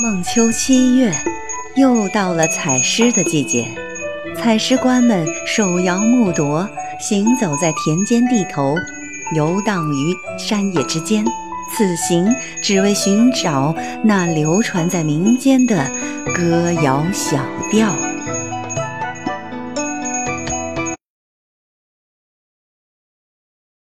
孟秋七月又到了采诗的季节。采诗官们手摇木铎行走在田间地头游荡于山野之间此行只为寻找那流传在民间的歌谣小调。